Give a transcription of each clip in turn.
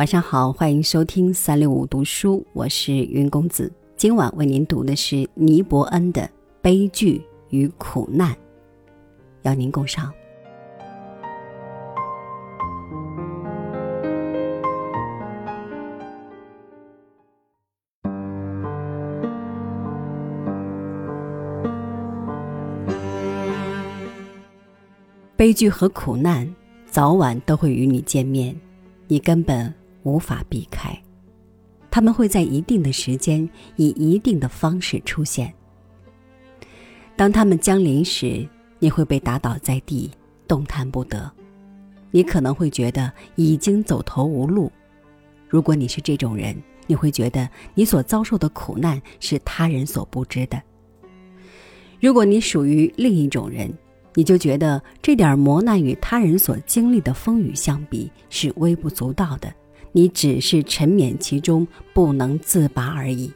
晚上好，欢迎收听三六五读书，我是云公子。今晚为您读的是尼伯恩的《悲剧与苦难》，邀您共赏。悲剧和苦难早晚都会与你见面，你根本。无法避开，他们会在一定的时间以一定的方式出现。当他们降临时，你会被打倒在地，动弹不得。你可能会觉得已经走投无路。如果你是这种人，你会觉得你所遭受的苦难是他人所不知的。如果你属于另一种人，你就觉得这点磨难与他人所经历的风雨相比是微不足道的。你只是沉湎其中，不能自拔而已。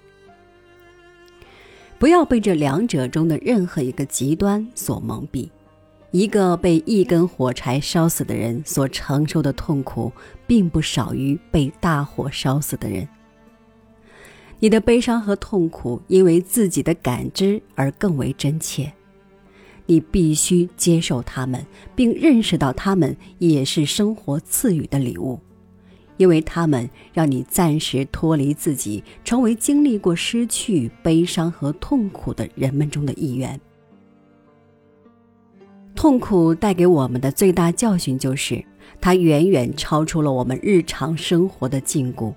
不要被这两者中的任何一个极端所蒙蔽。一个被一根火柴烧死的人所承受的痛苦，并不少于被大火烧死的人。你的悲伤和痛苦，因为自己的感知而更为真切。你必须接受他们，并认识到他们也是生活赐予的礼物。因为他们让你暂时脱离自己，成为经历过失去、悲伤和痛苦的人们中的一员。痛苦带给我们的最大教训就是，它远远超出了我们日常生活的禁锢。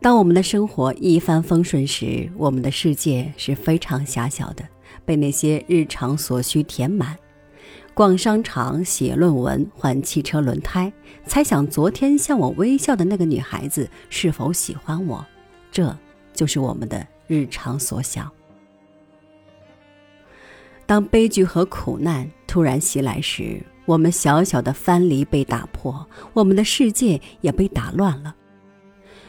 当我们的生活一帆风顺时，我们的世界是非常狭小的，被那些日常所需填满。逛商场、写论文、换汽车轮胎，猜想昨天向我微笑的那个女孩子是否喜欢我，这就是我们的日常所想。当悲剧和苦难突然袭来时，我们小小的藩篱被打破，我们的世界也被打乱了。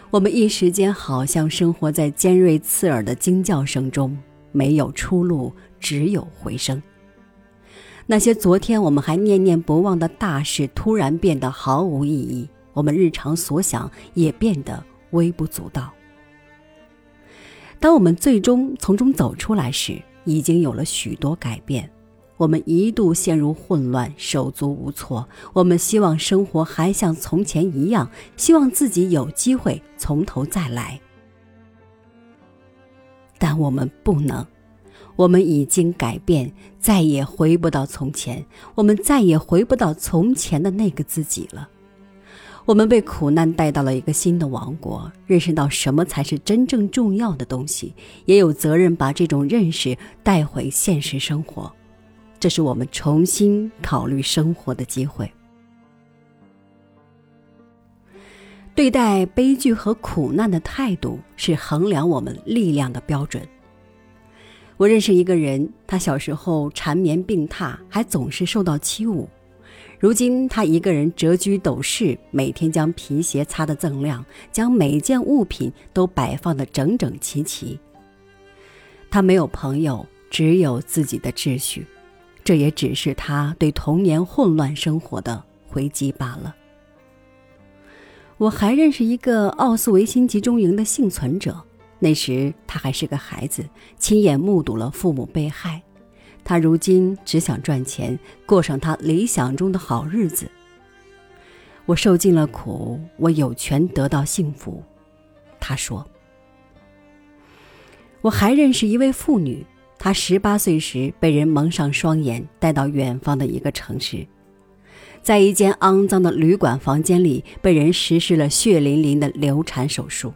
我们一时间好像生活在尖锐刺耳的惊叫声中，没有出路，只有回声。那些昨天我们还念念不忘的大事，突然变得毫无意义；我们日常所想也变得微不足道。当我们最终从中走出来时，已经有了许多改变。我们一度陷入混乱，手足无措。我们希望生活还像从前一样，希望自己有机会从头再来，但我们不能。我们已经改变，再也回不到从前。我们再也回不到从前的那个自己了。我们被苦难带到了一个新的王国，认识到什么才是真正重要的东西，也有责任把这种认识带回现实生活。这是我们重新考虑生活的机会。对待悲剧和苦难的态度，是衡量我们力量的标准。我认识一个人，他小时候缠绵病榻，还总是受到欺侮。如今他一个人谪居斗室，每天将皮鞋擦得锃亮，将每件物品都摆放得整整齐齐。他没有朋友，只有自己的秩序，这也只是他对童年混乱生活的回击罢了。我还认识一个奥斯维辛集中营的幸存者。那时他还是个孩子，亲眼目睹了父母被害。他如今只想赚钱，过上他理想中的好日子。我受尽了苦，我有权得到幸福。他说。我还认识一位妇女，她十八岁时被人蒙上双眼，带到远方的一个城市，在一间肮脏的旅馆房间里，被人实施了血淋淋的流产手术。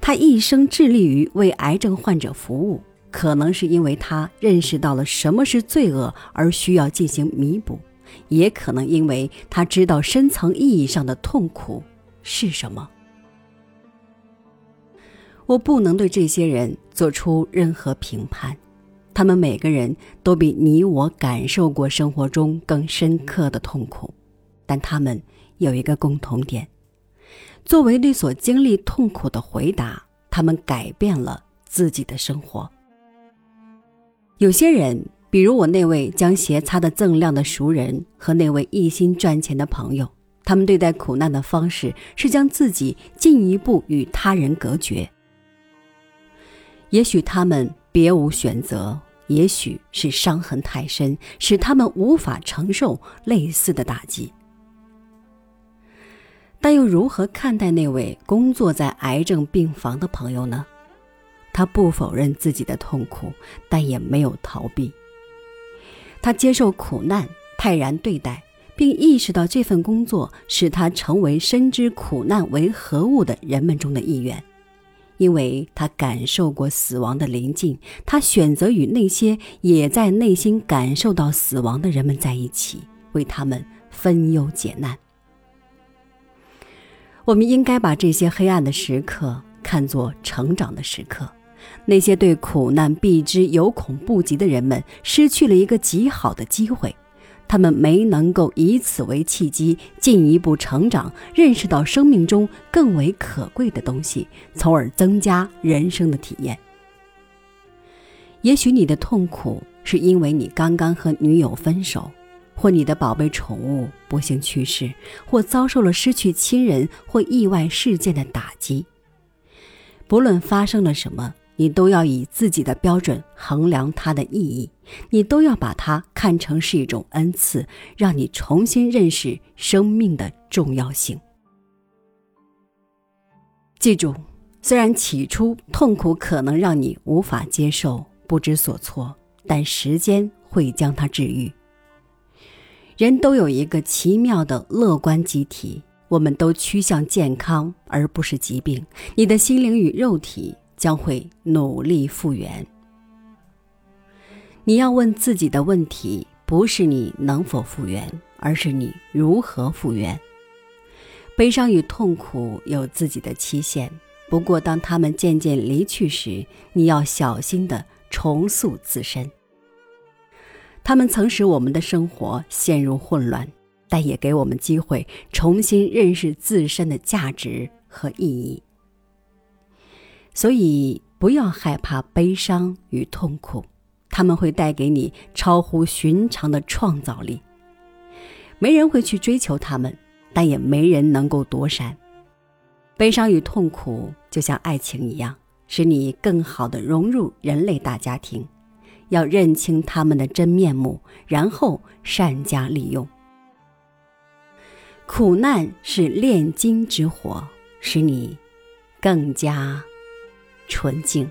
他一生致力于为癌症患者服务，可能是因为他认识到了什么是罪恶而需要进行弥补，也可能因为他知道深层意义上的痛苦是什么。我不能对这些人做出任何评判，他们每个人都比你我感受过生活中更深刻的痛苦，但他们有一个共同点。作为对所经历痛苦的回答，他们改变了自己的生活。有些人，比如我那位将鞋擦得锃亮的熟人和那位一心赚钱的朋友，他他们对待苦难的方式是将自己进一步与他人隔绝。也许他们别无选择，也许是伤痕太深，使他们无法承受类似的打击。但又如何看待那位工作在癌症病房的朋友呢？他不否认自己的痛苦，但也没有逃避。他接受苦难，泰然对待，并意识到这份工作使他成为深知苦难为何物的人们中的一员。因为他感受过死亡的临近，他选择与那些也在内心感受到死亡的人们在一起，为他们分忧解难。我们应该把这些黑暗的时刻看作成长的时刻。那些对苦难避之有恐不及的人们，失去了一个极好的机会。他们没能够以此为契机，进一步成长，认识到生命中更为可贵的东西，从而增加人生的体验。也许你的痛苦是因为你刚刚和女友分手，或你的宝贝宠物不幸去世，或遭受了失去亲人或意外事件的打击。不论发生了什么。你都要以自己的标准衡量它的意义，你都要把它看成是一种恩赐，让你重新认识生命的重要性。记住，虽然起初痛苦可能让你无法接受、不知所措，但时间会将它治愈。人都有一个奇妙的乐观机体，我们都趋向健康而不是疾病。你的心灵与肉体。将会努力复原。你要问自己的问题，不是你能否复原，而是你如何复原。悲伤与痛苦有自己的期限，不过当他们渐渐离去时，你要小心的重塑自身。他们曾使我们的生活陷入混乱，但也给我们机会重新认识自身的价值和意义。所以，不要害怕悲伤与痛苦，他们会带给你超乎寻常的创造力。没人会去追求他们，但也没人能够躲闪。悲伤与痛苦就像爱情一样，使你更好的融入人类大家庭。要认清他们的真面目，然后善加利用。苦难是炼金之火，使你更加。纯净。